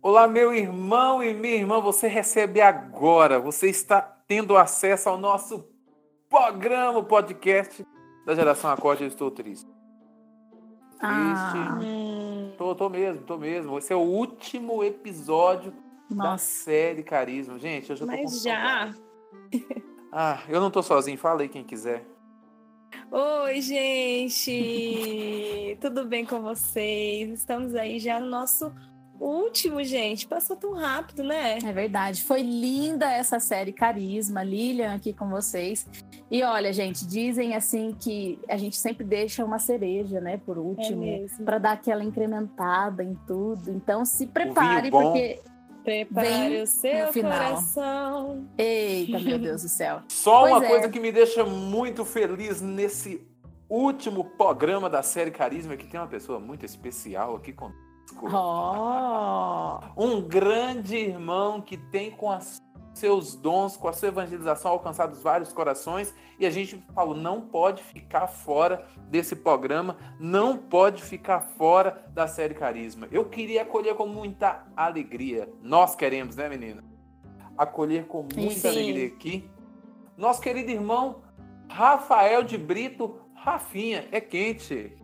Olá, meu irmão e minha irmã, você recebe agora, você está tendo acesso ao nosso programa, podcast da Geração Acorde. Eu estou triste. Triste. Ah. Tô, tô mesmo, tô mesmo. Esse é o último episódio da Nossa. série Carisma. Gente, eu já tô Mas já. Ah, eu não tô sozinho. Fala aí quem quiser. Oi, gente! Tudo bem com vocês? Estamos aí já no nosso último, gente. Passou tão rápido, né? É verdade. Foi linda essa série Carisma, Lilian aqui com vocês. E olha, gente, dizem assim que a gente sempre deixa uma cereja, né, por É último, mesmo. para dar aquela incrementada em tudo. Então se prepare porque Prepare Vem o seu no final. coração. eita, meu Deus do céu. Só Pois uma é. coisa que me deixa muito feliz nesse último programa da série Carisma, é que tem uma pessoa muito especial aqui conosco. Oh, Um grande irmão que tem com as seus dons, com a sua evangelização alcançado vários corações, e a gente falou, não pode ficar fora desse programa, não pode ficar fora da série Carisma. Eu queria acolher com muita alegria. Nós queremos, né, menina? Acolher com muita Sim. alegria aqui. Nosso querido irmão Rafael de Brito, Rafinha, é quente.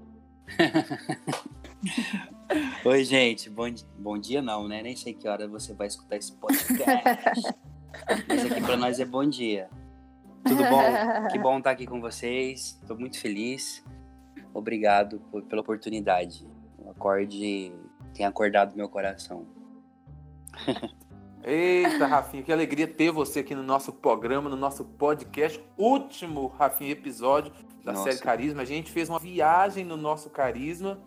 Oi, gente. Bom, bom dia, não, né? Nem sei que hora você vai escutar esse podcast. Mas aqui pra nós é bom dia. Tudo bom? Que bom estar aqui com vocês. Tô muito feliz. Obrigado por- pela oportunidade. O acorde tem acordado meu coração. Eita, Rafinha, que alegria ter você aqui no nosso programa, no nosso podcast. Último, Rafinha, episódio da Nossa. série Carisma. A gente fez uma viagem no nosso Carisma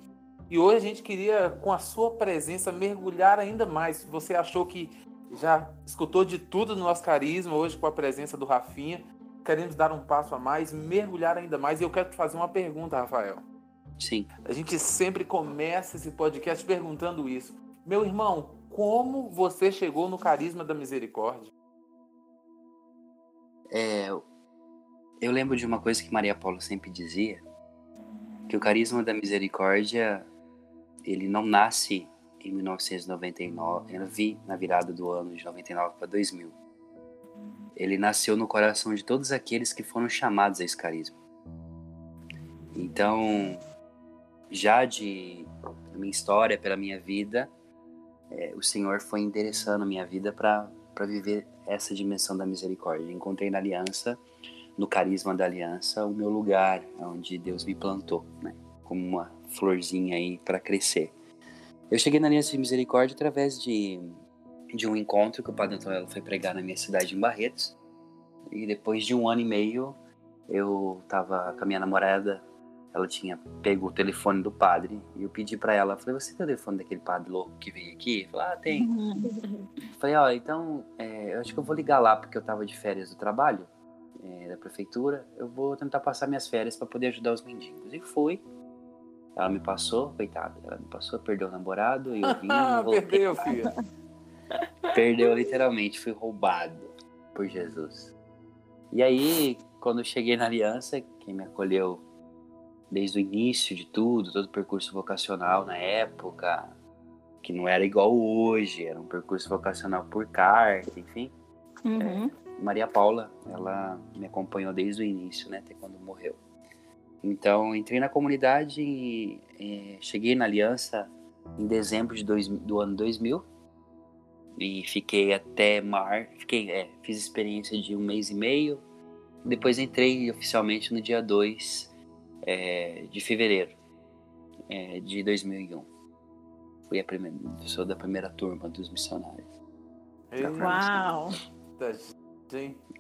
e hoje a gente queria, com a sua presença, mergulhar ainda mais. Você achou que já escutou de tudo no nosso Carisma, hoje com a presença do Rafinha. Queremos dar um passo a mais, mergulhar ainda mais. E eu quero te fazer uma pergunta, Rafael. Sim. A gente sempre começa esse podcast perguntando isso. Meu irmão, como você chegou no carisma da misericórdia? É, eu lembro de uma coisa que Maria Paula sempre dizia, que o carisma da misericórdia, ele não nasce em 1999, eu vi na virada do ano de 99 para 2000. Ele nasceu no coração de todos aqueles que foram chamados a esse carisma. Então, já de minha história, pela minha vida, é, o Senhor foi endereçando a minha vida para viver essa dimensão da misericórdia. Encontrei na aliança, no carisma da aliança, o meu lugar, onde Deus me plantou, né? Como uma florzinha aí para crescer. Eu cheguei na aliança de misericórdia através de, de um encontro que o Padre Antônio foi pregar na minha cidade, em Barretos. E depois de um ano e meio, eu estava com a minha namorada ela tinha pego o telefone do padre e eu pedi pra ela, falei, você tem o telefone daquele padre louco que veio aqui? Falou, ah, tem. Falei, ó, então, é, eu acho que eu vou ligar lá porque eu tava de férias do trabalho, é, da prefeitura, eu vou tentar passar minhas férias pra poder ajudar os mendigos. E fui. Ela me passou, coitada, ela me passou, perdeu o namorado e eu vim e voltei. Perdeu, filho. Perdeu literalmente, fui roubado por Jesus. E aí, quando eu cheguei na aliança, quem me acolheu desde o início de tudo, todo o percurso vocacional na época, que não era igual hoje, era um percurso vocacional por carta, enfim. Uhum. Maria Paula, ela me acompanhou desde o início, né, até quando morreu. Então, entrei na comunidade e eh, cheguei na aliança em dezembro de dois, do ano 2000 e fiquei até mar, fiquei, é, fiz experiência de um mês e meio. Depois entrei oficialmente no dia 2 é, de fevereiro é, de 2001. Fui a primeira, sou da primeira turma dos missionários. Uau!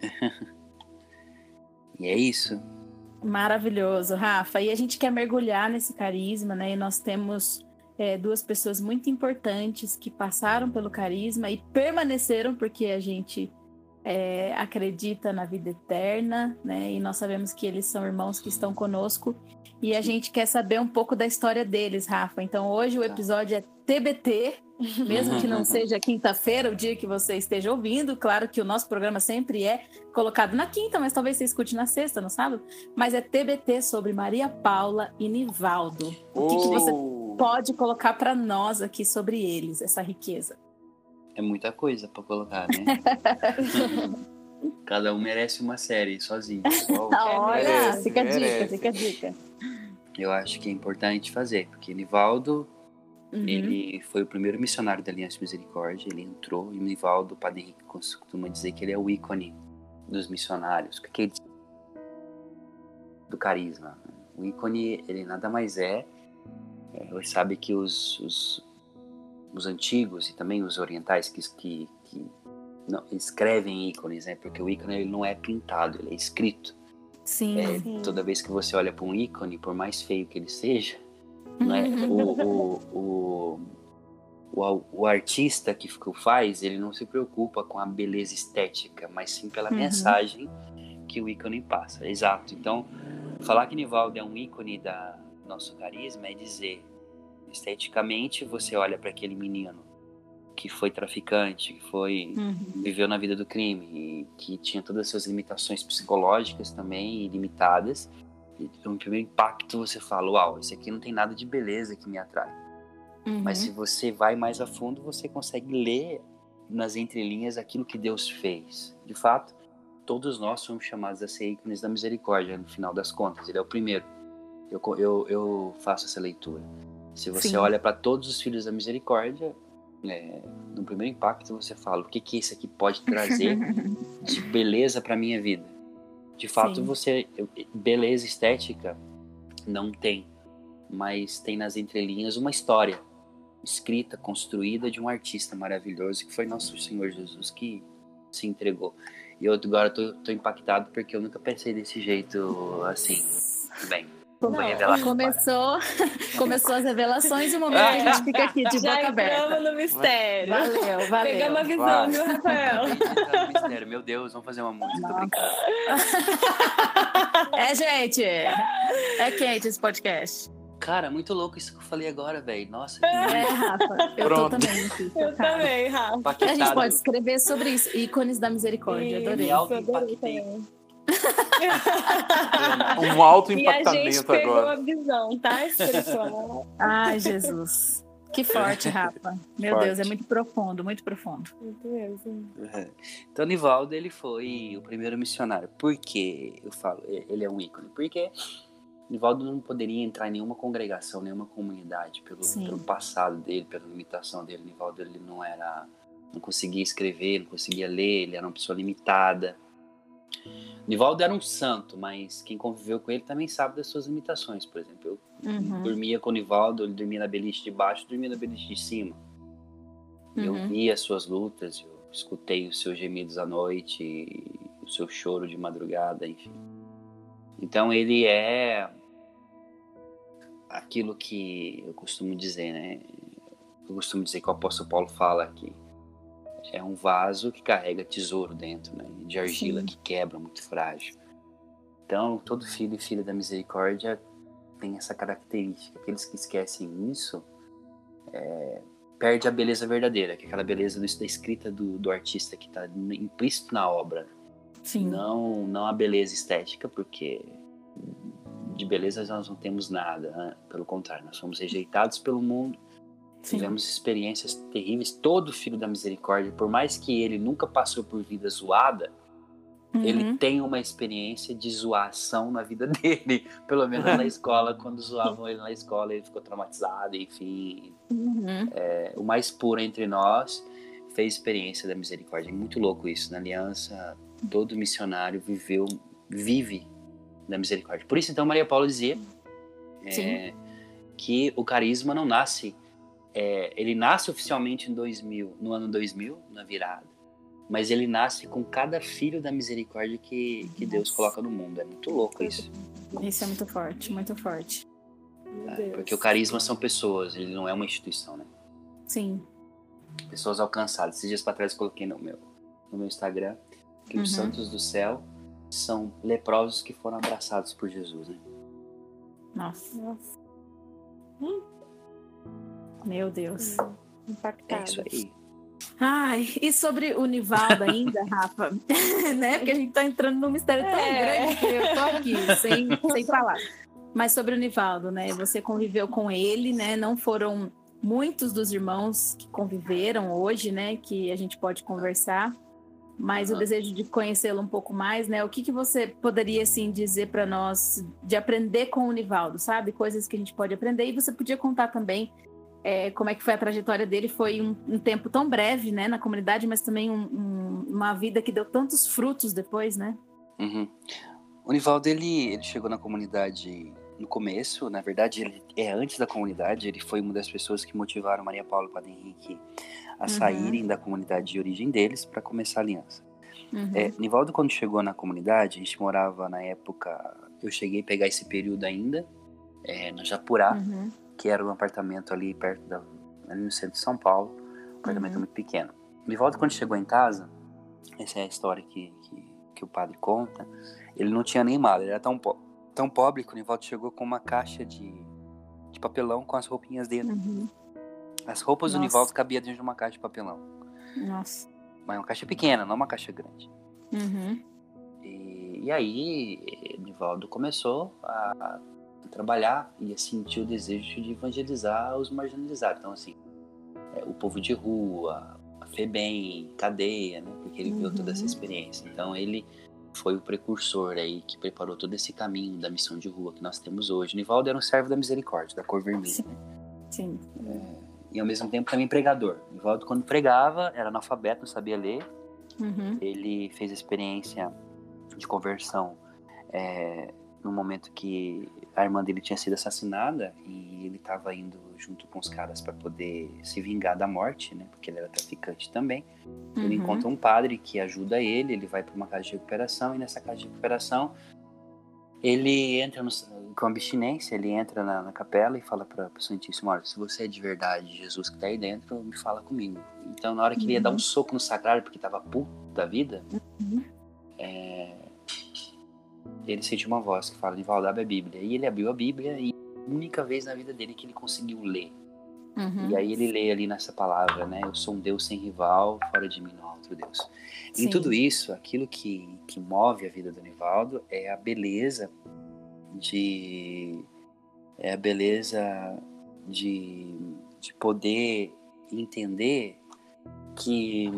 E é isso. Maravilhoso, Rafa. E a gente quer mergulhar nesse carisma, né? E nós temos é, duas pessoas muito importantes que passaram pelo carisma e permaneceram, porque a gente é, acredita na vida eterna, né? E nós sabemos que eles são irmãos que estão conosco. E a gente quer saber um pouco da história deles, Rafa. Então hoje o episódio é TBT, mesmo que não seja quinta-feira, o dia que você esteja ouvindo. Claro que o nosso programa sempre é colocado na quinta, mas talvez você escute na sexta, no sábado. Mas é TBT sobre Maria Paula e Nivaldo. O que, que você Oh, pode colocar para nós aqui sobre eles, essa riqueza? É muita coisa pra colocar, né? Cada um merece uma série sozinho. Só- Olha, merece, fica a dica, merece. fica a dica. Eu acho que é importante fazer, porque Nivaldo, Uhum. ele foi o primeiro missionário da Aliança Misericórdia, ele entrou, e o Nivaldo, o Padre Henrique costuma dizer que ele é o ícone dos missionários, o que que ele do carisma. O ícone, ele nada mais é, é você sabe que os, os, os antigos e também os orientais que, que, que não, escrevem ícones, né? Porque o ícone ele não é pintado, ele é escrito. Sim. É, Sim. toda vez que você olha para um ícone, por mais feio que ele seja, não é? o, o, o, o, artista que o faz, ele não se preocupa com a beleza estética, mas sim pela Uhum. mensagem que o ícone passa. Exato. Então, falar que Nivaldo é um ícone da nosso carisma é dizer, esteticamente, você olha para aquele menino que foi traficante, que foi Uhum. viveu na vida do crime e que tinha todas as suas limitações psicológicas também ilimitadas. No primeiro impacto você fala, uau, esse aqui não tem nada de beleza que me atrai. Uhum. Mas se você vai mais a fundo, você consegue ler nas entrelinhas aquilo que Deus fez. De fato, todos nós somos chamados a ser ícones da misericórdia, no final das contas. Ele é o primeiro. Eu, eu, eu faço essa leitura. Se você Sim. olha para todos os filhos da misericórdia, é, no primeiro impacto você fala: o que, que isso aqui pode trazer de beleza para minha vida? De fato, Sim. você. Beleza estética não tem, mas tem nas entrelinhas uma história escrita, construída de um artista maravilhoso que foi nosso Senhor Jesus que se entregou. E eu agora tô, tô impactado porque eu nunca pensei desse jeito assim. Bem, Não, revelação. Começou, começou as revelações e o momento que a gente fica aqui de Já boca aberta. entramos no mistério. Valeu, valeu. Pegamos a visão, Vai. viu, Rafael? Mistério, meu Deus, vamos fazer uma música, brincando. É, gente, é quente esse podcast. Cara, muito louco isso que eu falei agora, velho. Nossa, que É, Rafa, eu Pronto. tô também aqui. Eu também, Rafa. A gente paquetado. pode escrever sobre isso. Ícones da misericórdia, adorei. Isso, Alto adorei. Um alto E a gente impactamento pegou agora. a visão, tá, espiritual? Ai, Jesus. Que forte, Rafa. Meu Forte. Deus, é muito profundo, muito profundo. Muito mesmo. Então, Nivaldo, ele foi o primeiro missionário. Por que eu falo, ele é um ícone? Porque Nivaldo não poderia entrar em nenhuma congregação, nenhuma comunidade, pelo, pelo passado dele, pela limitação dele. Nivaldo, ele não era, não conseguia escrever, não conseguia ler, ele era uma pessoa limitada. Nivaldo era um santo, mas quem conviveu com ele também sabe das suas limitações. Por exemplo, eu Uhum. dormia com o Nivaldo, ele dormia na beliche de baixo, dormia na beliche de cima. E Eu Uhum. vi as suas lutas, eu escutei os seus gemidos à noite, o seu choro de madrugada, enfim. Então ele é aquilo que eu costumo dizer, né? Eu costumo dizer que o apóstolo Paulo fala que é um vaso que carrega tesouro dentro, né? De argila Sim. que quebra, muito frágil. Então, todo filho e filha da misericórdia tem essa característica. Aqueles que esquecem isso é, perde a beleza verdadeira, que é aquela beleza do- da escrita do, do artista que está implícito na obra. Sim. Não, não a beleza estética, porque de beleza nós não temos nada. né? Pelo contrário, nós somos rejeitados pelo mundo, Sim. tivemos experiências terríveis. Todo filho da misericórdia, por mais que ele nunca passou por vida zoada, ele Uhum. tem uma experiência de zoação na vida dele. Pelo menos na escola, quando zoavam ele na escola, ele ficou traumatizado, enfim. Uhum. É, o mais puro entre nós fez experiência da misericórdia. É muito louco isso. Na aliança, todo missionário viveu, vive da misericórdia. Por isso, então, Maria Paula dizia é, que o carisma não nasce. É, ele nasce oficialmente em 2000, no ano 2000, na virada. Mas ele nasce com cada filho da misericórdia que, que Deus coloca no mundo. É muito louco isso. Isso é muito forte, muito forte. É, porque o carisma são pessoas, ele não é uma instituição, né? Sim. pessoas alcançadas. Esses dias para trás eu coloquei no meu, no meu Instagram que os Uhum. santos do céu são leprosos que foram abraçados por Jesus, né? Nossa. Nossa, Meu Deus. É impactado. isso aí. Ai, e sobre o Nivaldo ainda, Rafa? né? Porque a gente tá entrando num mistério tão É. grande que eu tô aqui, sem, sem falar. Mas sobre o Nivaldo, né? Você conviveu com ele, né? Não foram muitos dos irmãos que conviveram hoje, né, que a gente pode conversar, mas o desejo de conhecê-lo um pouco mais, né? O que, que você poderia assim dizer para nós de aprender com o Nivaldo, sabe? Coisas que a gente pode aprender e você podia contar também é, como é que foi a trajetória dele. Foi um, um tempo tão breve, né, na comunidade, mas também um, um, uma vida que deu tantos frutos depois, né? Uhum. O Nivaldo ele, ele chegou na comunidade no começo, na verdade, ele é antes da comunidade, ele foi uma das pessoas que motivaram Maria Paula e Padre Henrique a uhum. saírem da comunidade de origem deles para começar a aliança. Uhum. É, Nivaldo, quando chegou na comunidade, a gente morava na época, eu cheguei a pegar esse período ainda, é, no Japurá, uhum. Que era um apartamento ali perto da, ali no centro de São Paulo, um apartamento uhum. muito pequeno. Nivaldo, quando chegou em casa, essa é a história que, que, que o padre conta, ele não tinha nem mala, ele era tão pobre tão pobre que o Nivaldo chegou com uma caixa de, de papelão com as roupinhas dentro. Uhum. As roupas Nossa. do Nivaldo cabiam dentro de uma caixa de papelão. Nossa. Mas uma caixa pequena, não uma caixa grande. Uhum. E, e, aí, Nivaldo começou a, trabalhar e a sentir o desejo de evangelizar os marginalizados. Então, assim, é, o povo de rua, a FEBEM, cadeia, né? Porque ele uhum. viu toda essa uhum. experiência. Então, ele foi o precursor aí que preparou todo esse caminho da missão de rua que nós temos hoje. Nivaldo era um servo da misericórdia, da cor vermelha. Sim. Sim. É, e ao mesmo tempo também pregador. Nivaldo, quando pregava, era analfabeto, não sabia ler. Uhum. Ele fez a experiência de conversão é, no momento que a irmã dele tinha sido assassinada e ele estava indo junto com os caras para poder se vingar da morte, né? Porque ele era traficante também. Uhum. Ele encontra um padre que ajuda ele, ele vai para uma casa de recuperação e nessa casa de recuperação ele entra no, com abstinência, ele entra na, na capela e fala para o Santíssimo, olha, se você é de verdade Jesus que está aí dentro, me fala comigo. Então na hora que uhum. ele ia dar um uhum. soco no sacrário porque estava puto da vida, uhum. é, ele sentiu uma voz que fala, Nivaldo, abre a Bíblia. E ele abriu a Bíblia e única vez na vida dele que ele conseguiu ler. Uhum. E aí ele lê ali nessa palavra, né? Eu sou um Deus sem rival, fora de mim não há outro Deus. Sim. Em tudo isso, aquilo que, que move a vida do Nivaldo é a beleza de... É a beleza de, de poder entender que,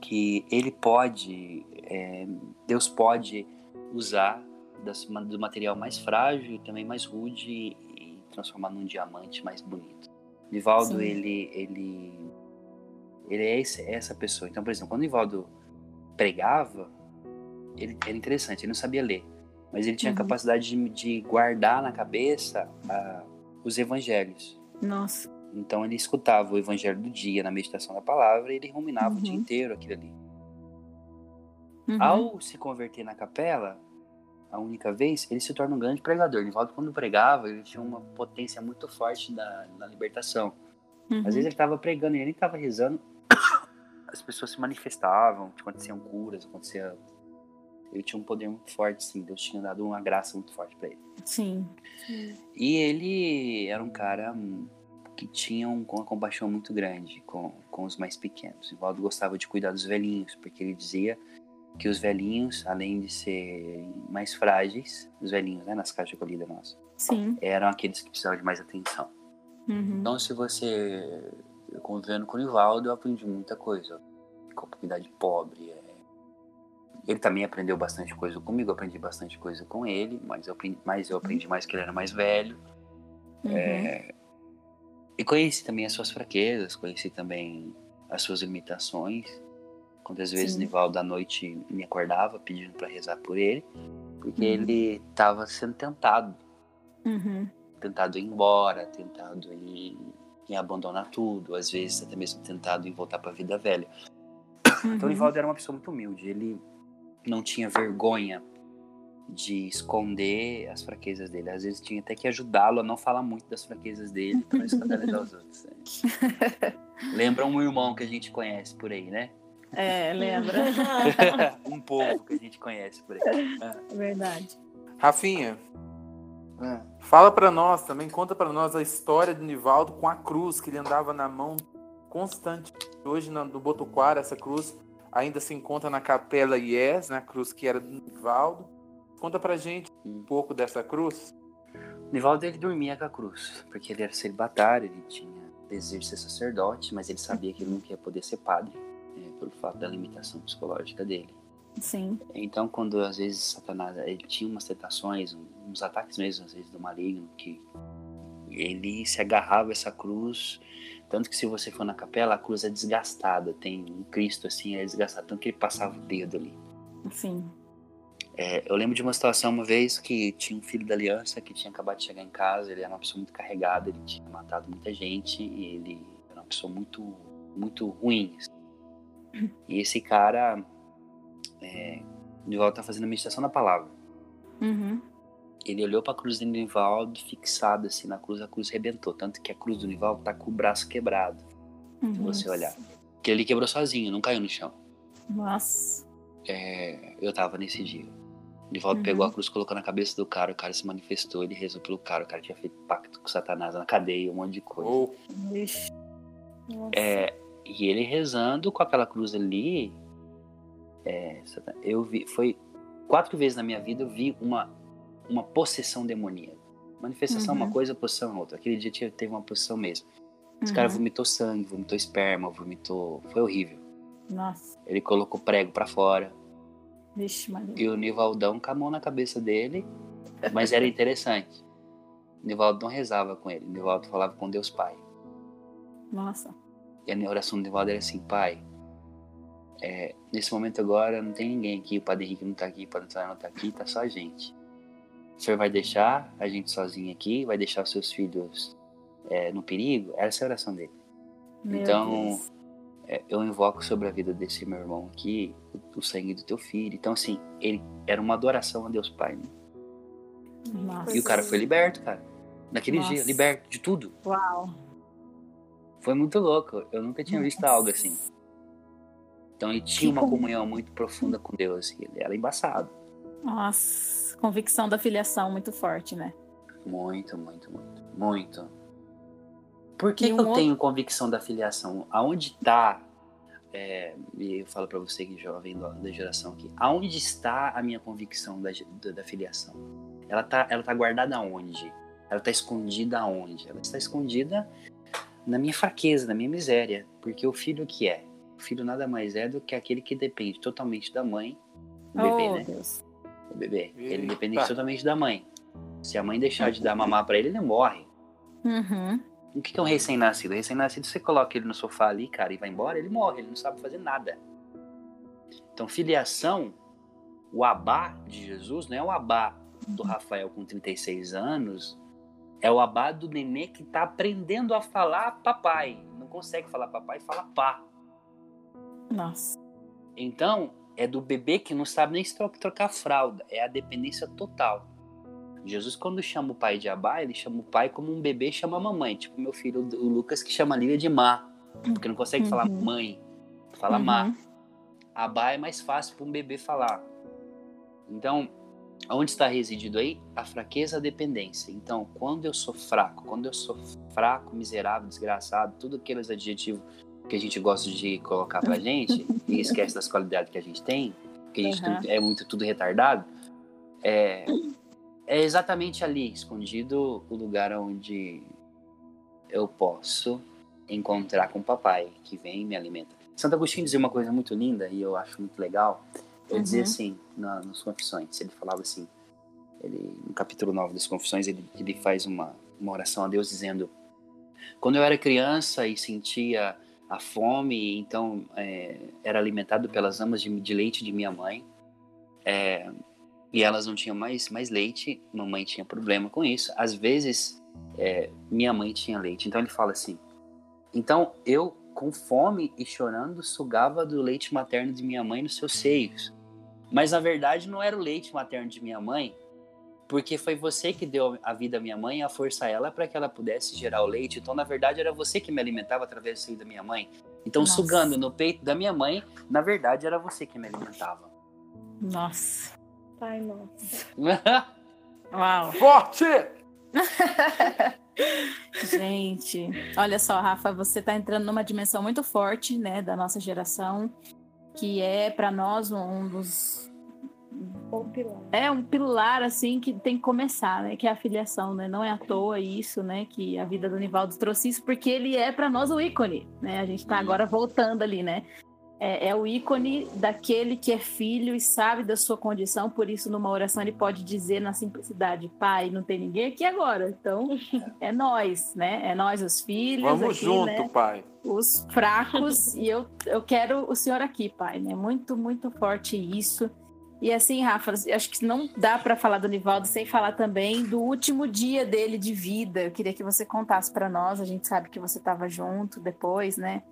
que ele pode, é, Deus pode usar das, do material mais frágil e também mais rude e transformar num diamante mais bonito. Nivaldo, ele, ele, ele é esse, essa pessoa. Então, por exemplo, quando o Nivaldo pregava, ele era interessante, ele não sabia ler, mas ele tinha uhum. a capacidade de, de, guardar na cabeça uh, os evangelhos. Nossa. Então ele escutava o evangelho do dia na meditação da palavra e ele ruminava uhum. o dia uhum. inteiro aquilo ali. Uhum. Ao se converter na capela, a única vez, ele se torna um grande pregador. Nivaldo, quando pregava, ele tinha uma potência muito forte da, na libertação. Uhum. Às vezes ele estava pregando e ele estava rezando, as pessoas se manifestavam, aconteciam curas, acontecia. Ele tinha um poder muito forte, sim. Deus tinha dado uma graça muito forte para ele. Sim. E ele era um cara que tinha uma compaixão muito grande com, com os mais pequenos. Nivaldo gostava de cuidar dos velhinhos, porque ele dizia que os velhinhos, além de serem mais frágeis, os velhinhos, né, nas caixas de acolhida nossa, Sim. eram aqueles que precisavam de mais atenção. Uhum. Então, se você convivendo com o Nivaldo, eu aprendi muita coisa. Comunidade pobre. É... Ele também aprendeu bastante coisa comigo, eu aprendi bastante coisa com ele, mas eu aprendi, mas eu aprendi mais que ele era mais velho. Uhum. É... E conheci também as suas fraquezas, conheci também as suas limitações. Quantas vezes Sim. Nivaldo à noite me acordava pedindo para rezar por ele, porque uhum. ele estava sendo tentado. Uhum. Tentado ir embora, tentado em, em, abandonar tudo, às vezes até mesmo tentado em voltar para a vida velha. Uhum. Então, Nivaldo era uma pessoa muito humilde, ele não tinha vergonha de esconder as fraquezas dele. Às vezes tinha até que ajudá-lo a não falar muito das fraquezas dele para não escandalizar os outros. Né? Lembra um irmão que a gente conhece por aí, né? É, lembra. um povo que a gente conhece por aí. É verdade. Rafinha, é. fala para nós também, conta para nós a história do Nivaldo com a cruz que ele andava na mão constante. Hoje no Botuquara, essa cruz ainda se encontra na Capela Ies, na cruz que era do Nivaldo. Conta pra gente um pouco dessa cruz. Nivaldo ele dormia com a cruz, porque ele era celibatário, ele tinha desejo de ser sacerdote, mas ele sabia que ele não ia poder ser padre, né, pelo fato da limitação psicológica dele. Sim. Então, quando às vezes Satanás ele tinha umas tentações, uns ataques mesmo, às vezes do maligno, que ele se agarrava a essa cruz, tanto que se você for na capela, a cruz é desgastada, tem um Cristo assim, é desgastado, tanto que ele passava o dedo ali. Sim. É, eu lembro de uma situação uma vez que tinha um filho da aliança que tinha acabado de chegar em casa, ele era uma pessoa muito carregada, ele tinha matado muita gente e ele era uma pessoa muito, muito ruim. Assim. E esse cara, é, o Nivaldo tá fazendo a meditação da palavra. Uhum. Ele olhou para a cruz do Nivaldo, fixado assim na cruz, a cruz rebentou, tanto que a cruz do Nivaldo tá com o braço quebrado. Uhum. Se você olhar, que ele quebrou sozinho, não caiu no chão. Nossa. É, eu tava nesse dia. O Nivaldo Uhum. pegou a cruz, colocou na cabeça do cara, o cara se manifestou, ele rezou pelo cara, o cara tinha feito pacto com Satanás na cadeia, um monte de coisa. Nossa. É, e ele rezando com aquela cruz ali, é, eu vi, foi quatro vezes na minha vida eu vi uma, uma possessão demoníaca. Manifestação é Uhum. uma coisa, possessão é outra. Aquele dia tinha- teve uma possessão mesmo. Esse cara Uhum. vomitou sangue, vomitou esperma, vomitou. Foi horrível. Nossa. Ele colocou prego pra fora. Vixe, Maria. E o Nivaldão com a mão na cabeça dele. Mas era interessante. O Nivaldo não rezava com ele. O Nivaldo falava com Deus Pai. Nossa. E a oração do Nivaldo era assim: Pai, é, nesse momento agora não tem ninguém aqui. O Padre Henrique não tá aqui, o Padre Antônio não tá aqui, tá só a gente. O senhor vai deixar a gente sozinho aqui? Vai deixar os seus filhos é, no perigo? Essa é a oração dele. Meu Então. É, eu invoco sobre a vida desse meu irmão aqui o, o sangue do teu filho. Então, assim, ele era uma adoração a Deus Pai. Né? Nossa. E o cara foi liberto, cara. Naquele Nossa. dia, liberto de tudo. Uau. Foi muito louco. Eu nunca tinha visto Nossa. algo assim. Então ele tinha uma com- comunhão muito profunda com Deus. E ele era embaçado. Nossa. Convicção da filiação muito forte, né? Muito, muito, muito. Muito. Por que, que um eu outro- tenho convicção da filiação? Aonde está. e eu falo pra você que é jovem da, geração aqui. Aonde está a minha convicção da, da, da filiação? Ela tá, ela tá guardada aonde? Ela tá escondida aonde? Ela está escondida na minha fraqueza, na minha miséria. Porque o filho que é? O filho nada mais é do que aquele que depende totalmente da mãe. O bebê, oh, né? Deus. O bebê. Ele Eita. depende totalmente da mãe. Se a mãe deixar de dar mamar pra ele, ele morre. Uhum. O que que é um recém-nascido? Recém-nascido, você coloca ele no sofá ali, cara, e vai embora, ele morre, ele não sabe fazer nada. Então, filiação, o abá de Jesus não é o abá do Rafael com 36 anos, é o abá do nenê que tá aprendendo a falar papai. Não consegue falar papai, fala pá. Nossa. Então, é do bebê que não sabe nem se tro- trocar fralda. É a dependência total. Jesus, quando chama o pai de Abá, ele chama o pai como um bebê chama a mamãe. Tipo meu filho, o Lucas, que chama a Lívia de Má. Porque não consegue falar Uhum. mãe. Fala Má. Uhum. Abá é mais fácil para um bebê falar. Então, onde está residido aí? A fraqueza, a dependência. Então, quando eu sou fraco, quando eu sou fraco, miserável, desgraçado, tudo aqueles adjetivos que a gente gosta de colocar pra gente e esquece das qualidades que a gente tem, que a gente Uhum. é muito tudo retardado, é, é exatamente ali, escondido, o lugar onde eu posso encontrar com o papai, que vem e me alimenta. Santo Agostinho dizia uma coisa muito linda e eu acho muito legal. Ele dizia Uhum. assim, na, nas Confissões, ele falava assim, ele, no capítulo 9 das Confissões, ele, ele faz uma, uma oração a Deus dizendo: Quando eu era criança e sentia a fome, então é, era alimentado pelas amas de, de leite de minha mãe, é, e elas não tinham mais, mais leite, mamãe tinha problema com isso. Às vezes, é, minha mãe tinha leite. Então ele fala assim: Então eu, com fome e chorando, sugava do leite materno de minha mãe nos seus seios. Mas na verdade não era o leite materno de minha mãe, porque foi você que deu a vida à minha mãe e a força a ela para que ela pudesse gerar o leite. Então, na verdade, era você que me alimentava através do seio da minha mãe. Então, Nossa. sugando no peito da minha mãe, na verdade, era você que me alimentava. Nossa. Pai nosso. Uau. Forte! Gente, olha só, Rafa, você está entrando numa dimensão muito forte, né, da nossa geração, que é para nós um dos Um pilar. é um pilar assim que tem que começar, né? Que é a filiação, né? Não é à toa isso, né? Que a vida do Nivaldo trouxe isso, porque ele é para nós o ícone, né? A gente tá agora voltando ali, né? É, é o ícone daquele que é filho e sabe da sua condição, por isso numa oração ele pode dizer na simplicidade, pai, não tem ninguém aqui agora, então é nós, né? É nós os filhos, Vamos aqui, junto, né? pai. os fracos e eu, eu quero o senhor aqui, pai, né? Muito, muito forte isso. E assim, Rafa, acho que não dá para falar do Nivaldo sem falar também do último dia dele de vida. Eu queria que você contasse para nós. A gente sabe que você estava junto depois, né?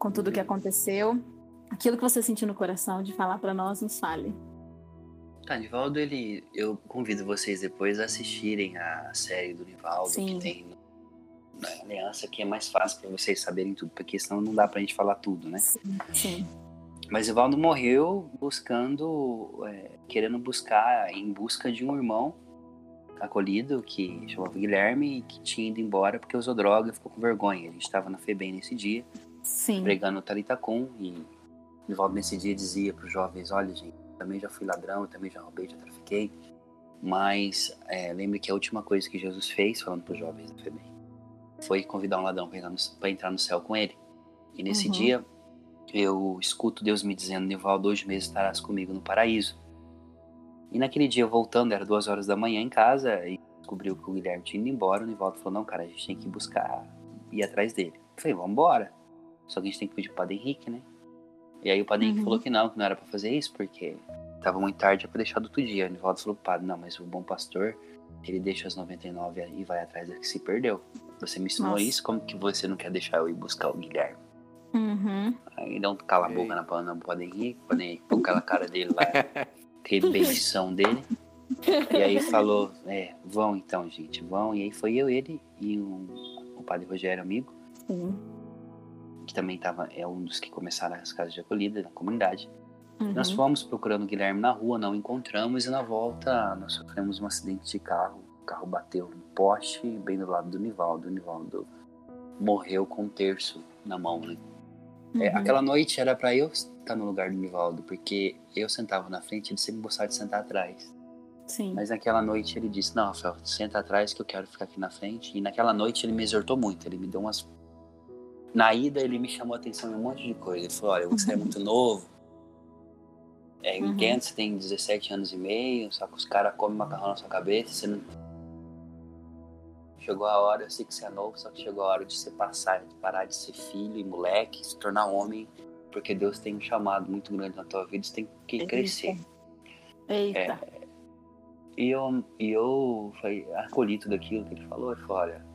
Com tudo que aconteceu. Aquilo que você sentiu no coração de falar para nós, nos fale. Tá, Nivaldo, ele. Eu convido vocês depois a assistirem a série do Nivaldo Sim. que tem na Aliança, que é mais fácil pra vocês saberem tudo, porque senão não dá pra gente falar tudo, né? Sim. Mas Nivaldo morreu buscando, é, querendo buscar, em busca de um irmão acolhido que chamava Guilherme e que tinha ido embora porque usou droga e ficou com vergonha. A gente estava na FEBEM nesse dia, Sim. pregando o Talitacum e Nivaldo nesse dia dizia para os jovens, olha gente, também já fui ladrão, também já roubei, já trafiquei, mas é, lembre que a última coisa que Jesus fez, falando para os jovens da FEBEM, foi convidar um ladrão para entrar, no- pra entrar no céu com ele. E nesse Uhum. dia eu escuto Deus me dizendo, Nivaldo, hoje mesmo estarás comigo no paraíso. E naquele dia, voltando, era duas horas da manhã em casa, e descobriu que o Guilherme tinha ido embora, o Nivaldo falou, não, cara, a gente tem que buscar, ir atrás dele. Eu falei, vambora. Só que a gente tem que pedir pro Padre Henrique, né? E aí o Padre Henrique Uhum. falou que não, que não era pra fazer isso, porque tava muito tarde, pra deixar do outro dia. O Nivaldo falou pro padre, não, mas o bom pastor, ele deixa as 99 e vai atrás da que se perdeu. Você me ensinou Nossa. isso, como que você não quer deixar eu ir buscar o Guilherme? Uhum. Aí dá um cala a boca na pana pro Padre Henrique, o Padre Henrique com aquela cara dele lá, aquele bendição dele. E aí falou, é, vão então, gente, vão. E aí foi eu, ele e um, o Padre Rogério, amigo, Sim. Que também tava, é um dos que começaram as casas de acolhida na comunidade. Uhum. Nós fomos procurando o Guilherme na rua, não encontramos, e na volta nós sofremos um acidente de carro. O carro bateu no poste, bem do lado do Nivaldo. O Nivaldo morreu com um terço na mão, né? É, Uhum. aquela noite era pra eu estar no lugar do Nivaldo, porque eu sentava na frente, ele sempre gostava de sentar atrás. Sim. Mas naquela noite ele disse: Não, Rafael, senta atrás que eu quero ficar aqui na frente. E naquela noite ele me exortou muito, ele me deu umas. Na ida ele me chamou a atenção em um monte de coisa. Ele falou: Olha, você é muito novo. É, eu Uhum. entendo, você tem 17 anos e meio, só que os caras comem macarrão na sua cabeça, você não. Chegou a hora, eu sei que você é novo, só que chegou a hora de você passar, de parar de ser filho e moleque, se tornar homem, porque Deus tem um chamado muito grande na tua vida, você tem que Eita. crescer. Eita. E eu, e eu acolhi tudo aquilo que ele falou. Ele falou: olha,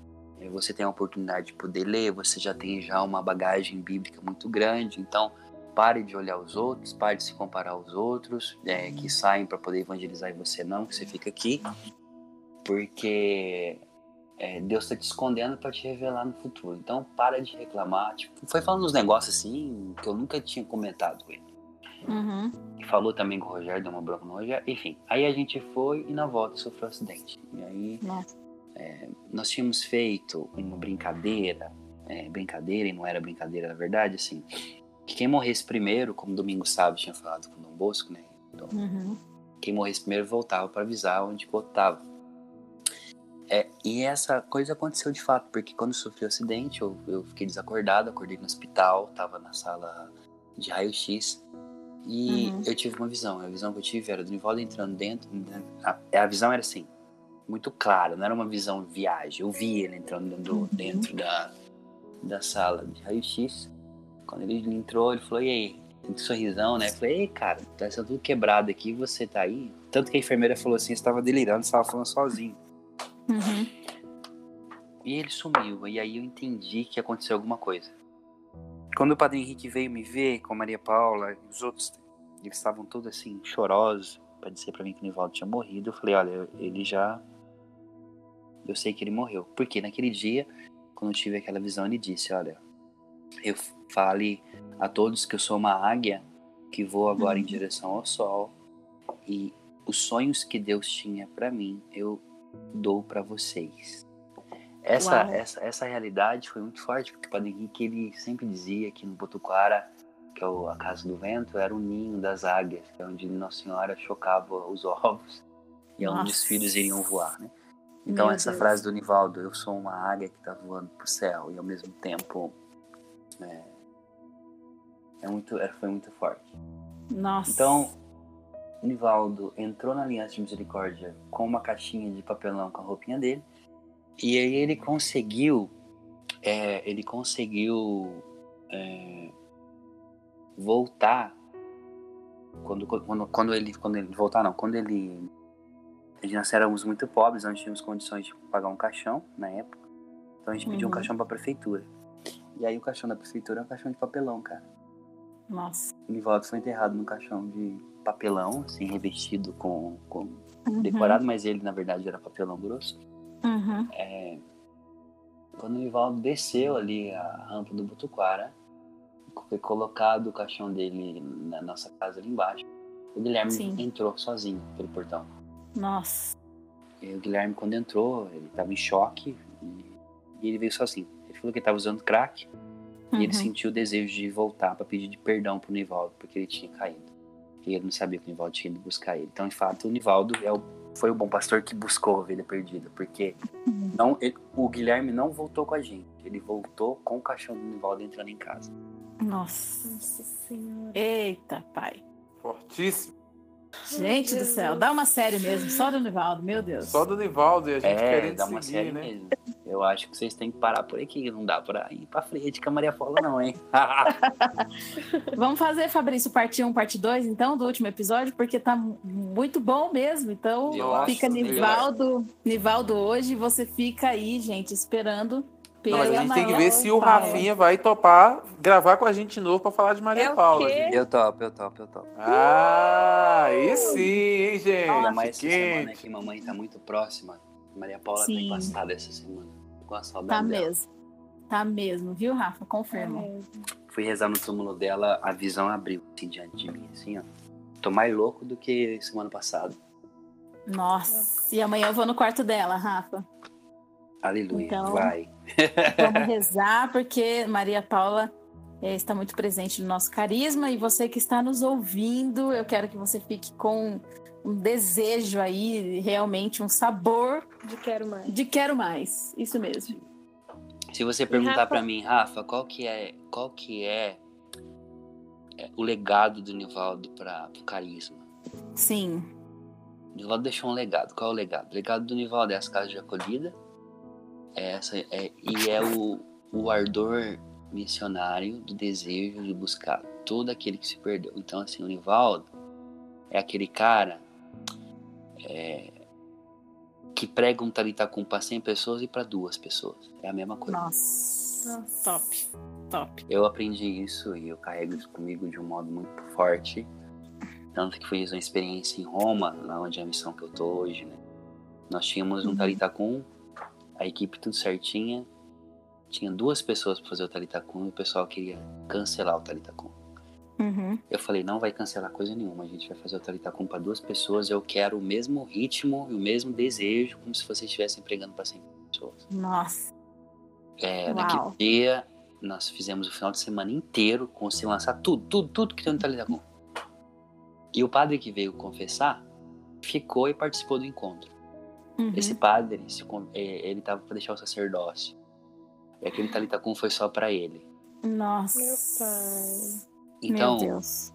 você tem a oportunidade de poder ler, você já tem já uma bagagem bíblica muito grande, então pare de olhar os outros, pare de se comparar aos outros, eh, que saem para poder evangelizar e você não, que você fica aqui, porque eh, Deus está te escondendo para te revelar no futuro. Então para de reclamar. Tipo, foi falando uns negócios assim que eu nunca tinha comentado com ele Uhum. e falou também com o Rogério, deu uma bronca no Rogério. Enfim, aí a gente foi e na volta sofreu um acidente. E aí Nossa. Nós tínhamos feito uma brincadeira, é, brincadeira e não era brincadeira na verdade, assim, que quem morresse primeiro, como domingo sábado tinha falado com o Dom Bosco, né? Então, Uhum. quem morresse primeiro voltava para avisar onde que o outro tava. É, e essa coisa aconteceu de fato, porque quando sofri o acidente, eu, eu fiquei desacordado, acordei no hospital, tava na sala de raio-x e Uhum. eu tive uma visão. A visão que eu tive era do Nivaldo entrando dentro. A, a visão era assim, muito clara, não era uma visão viagem. Eu vi ele entrando dentro, Uhum. dentro da, da sala de raio-x. Quando ele entrou, ele falou: E aí? Um sorrisão, né? Eu falei: Ei, cara, tá sendo tudo quebrado aqui, você tá aí? Tanto que a enfermeira falou assim: Você tava delirando, você tava falando sozinho. Uhum. E ele sumiu. E aí eu entendi que aconteceu alguma coisa. Quando o Padre Henrique veio me ver com a Maria Paula e os outros, eles estavam todos assim, chorosos, pra dizer pra mim que o Nivaldo tinha morrido. Eu falei: Olha, ele já. Eu sei que ele morreu. Porque naquele dia, quando eu tive aquela visão, ele disse: Olha, eu fale a todos que eu sou uma águia que voa agora em Uhum. direção ao sol. E os sonhos que Deus tinha pra mim, eu dou pra vocês. Essa, Uau. essa, essa realidade foi muito forte, porque o Padre Henrique ele sempre dizia que no Botuclara que é o- a Casa do Vento, era o ninho das águias, que é onde Nossa Senhora chocava os ovos e é onde os filhos iriam voar, né? Então Meu essa Deus. frase do Nivaldo, eu sou uma águia que está voando pro céu e ao mesmo tempo é, é muito, é, foi muito forte. Nossa. Então, Nivaldo entrou na Aliança de Misericórdia com uma caixinha de papelão com a roupinha dele. E aí ele conseguiu. é, ele conseguiu é, voltar. Quando, quando, quando ele. Quando ele. Voltar não, quando ele. Nós éramos muito pobres, não tínhamos condições de pagar um caixão na época. Então a gente pediu um Uhum. caixão pra prefeitura. E aí o caixão da prefeitura é um caixão de papelão, cara. Nossa. O Nivaldo foi enterrado num caixão de papelão, assim, revestido com, com Uhum. decorado, mas ele na verdade era papelão grosso. Uhum. É, quando o Nivaldo desceu ali a rampa do Butuquara, foi colocado o caixão dele na nossa casa ali embaixo. O Guilherme Sim. entrou sozinho pelo portão. Nossa. E o Guilherme, quando entrou, ele estava em choque e, e ele veio sozinho. Ele falou que estava usando crack e ele Uhum. sentiu o desejo de voltar para pedir de perdão pro Nivaldo, porque ele tinha caído. E ele não sabia que o Nivaldo tinha ido buscar ele. Então, de fato, o Nivaldo é o- foi o bom pastor que buscou a ovelha perdida, porque Uhum. não, ele- o Guilherme não voltou com a gente. Ele voltou com o caixão do Nivaldo entrando em casa. Nossa. Nossa senhora. Eita, pai. Fortíssimo. Gente do céu, dá uma série mesmo, só do Nivaldo, meu Deus. Só do Nivaldo e a gente É, querendo dá uma seguir, série né? mesmo. Eu acho que vocês têm que parar por aqui. Não dá pra ir pra frente com a Maria Paula, não, hein? Vamos fazer, Fabrício, parte 1, parte 2, então, do último episódio, porque tá mu- muito bom mesmo. Então, Eu fica acho Nivaldo, Nivaldo hoje, e você fica aí, gente, esperando Não, mas a gente tem que ver se o. Rafinha vai topar gravar com a gente de novo pra falar de Maria É Paula. eu topo, eu topo, eu topo. Ah, aí sim, hein, gente? Ainda mais essa semana que mamãe tá muito próxima. Maria Paula tá Sim. empastada essa semana. Com a Tá saudade dela. mesmo. Tá mesmo, viu, Rafa? Confirma. É. Fui rezar no túmulo dela, a visão abriu assim diante de mim, assim, ó. Tô mais louco do que semana passada. Nossa. E amanhã eu vou no quarto dela, Rafa. Aleluia, Então- vai. Vamos rezar, porque Maria Paula eh, está muito presente no nosso carisma. E você que está nos ouvindo, eu quero que você fique com um desejo aí, realmente um sabor De quero mais. de quero mais. Isso mesmo. Se você perguntar pra mim, Rafa, qual que é, qual que é, é, o legado do Nivaldo para o carisma? Sim. O Nivaldo deixou um legado. Qual é o legado? O legado do Nivaldo é as casas de acolhida. Essa, é, e é o, o ardor missionário do desejo de buscar todo aquele que se perdeu. Então, assim, o Nivaldo é aquele cara é, que prega um talitacum para 100 pessoas e para duas pessoas. É a mesma coisa. Nossa. Top. Top. Eu aprendi isso e eu carrego isso comigo de um modo muito forte. Tanto que fiz uma experiência em Roma, lá onde é a missão que eu tô hoje, né? Nós tínhamos um Uhum. A equipe tudo certinha. Tinha duas pessoas para fazer o Talitacum e o pessoal queria cancelar o Talitacum. Uhum. Eu falei, não vai cancelar coisa nenhuma, a gente vai fazer o Talitacum para duas pessoas. Eu quero o mesmo ritmo e o mesmo desejo, como se vocês estivessem pregando para 100 pessoas. Nossa. É, naquele dia, nós fizemos o final de semana inteiro com se lançar tudo, tudo, tudo que tem no Talitacum. E o padre que veio confessar ficou e participou do encontro. Uhum. Esse padre, é, ele tava para deixar o sacerdócio. E aquele Talitacum foi só para ele. Nossa. Meu pai. Então, Meu Deus.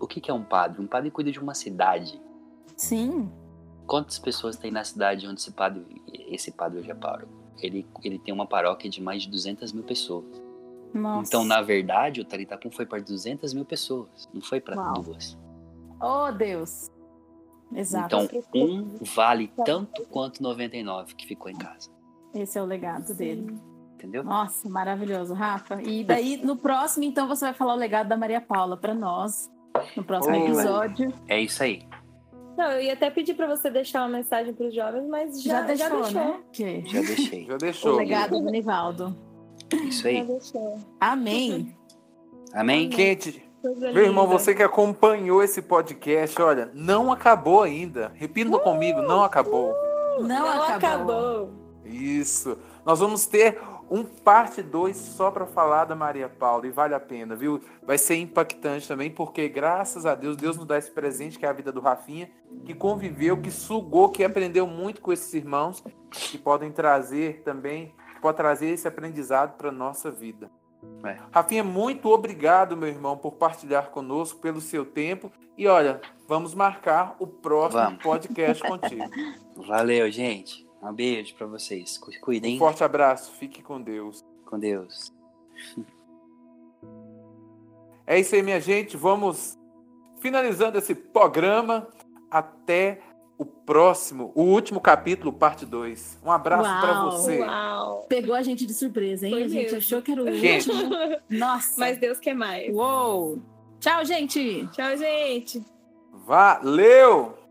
o que que é um padre? Um padre cuida de uma cidade. Sim. Quantas pessoas tem na cidade onde esse padre, esse padre hoje é pároco? Ele, ele tem uma paróquia de mais de 200 mil pessoas. Nossa. Então, na verdade, o Talitacum foi para 200 mil pessoas, não foi para duas. Oh, Deus. Exato. Então, um vale tanto quanto 99 que ficou em casa. Esse é o legado dele. Entendeu? Nossa, maravilhoso, Rafa. E daí, no próximo, então, você vai falar o legado da Maria Paula para nós. No próximo Oh. episódio. É isso aí. Não, eu ia até pedir pra você deixar uma mensagem pros jovens, mas Já, já, deixou, né? Que... Já deixei. Já O deixou. legado do Nivaldo. Isso Já aí. deixou. Amém. Amém? Quente. Meu irmão, linda. você que acompanhou esse podcast, olha, não acabou ainda. Repita comigo, não acabou. Não, Não acabou. acabou. Isso. Nós vamos ter um parte 2 só para falar da Maria Paula e vale a pena, viu? Vai ser impactante também, porque graças a Deus, Deus nos dá esse presente que é a vida do Rafinha, que conviveu, que sugou, que aprendeu muito com esses irmãos, que podem trazer também, pode trazer esse aprendizado para nossa vida. É. Rafinha, muito obrigado, meu irmão, por partilhar conosco, pelo seu tempo. E olha, vamos marcar o próximo vamos. podcast contigo. Valeu, gente. Um beijo para vocês. Cuidem. Um forte abraço. Fique com Deus. Com Deus. É isso aí, minha gente. Vamos finalizando esse programa. Até o próximo, o último capítulo, parte 2. Um abraço para você. Uau. Pegou a gente de surpresa, hein? Foi a gente mesmo. achou que era o gente. último. Nossa. Mas Deus quer mais. Uou. Tchau, gente. Tchau, gente. Valeu!